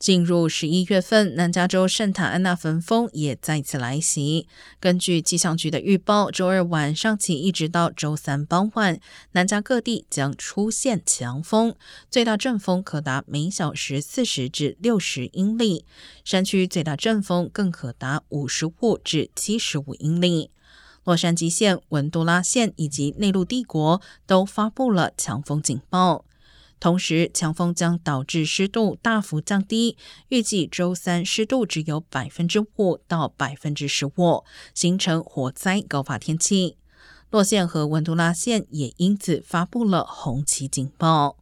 进入十一月份，南加州圣塔安娜焚风也再次来袭。根据气象局的预报，周二晚上起一直到周三傍晚，南加各地将出现强风，最大阵风可达每小时四十至六十英里，山区最大阵风更可达五十五至七十五英里。洛杉矶县、文杜拉县以及内陆帝国都发布了强风警报。同时，强风将导致湿度大幅降低，预计周三湿度只有百分之五到百分之十五，形成火灾高发天气。洛县和文图拉县也因此发布了红旗警报。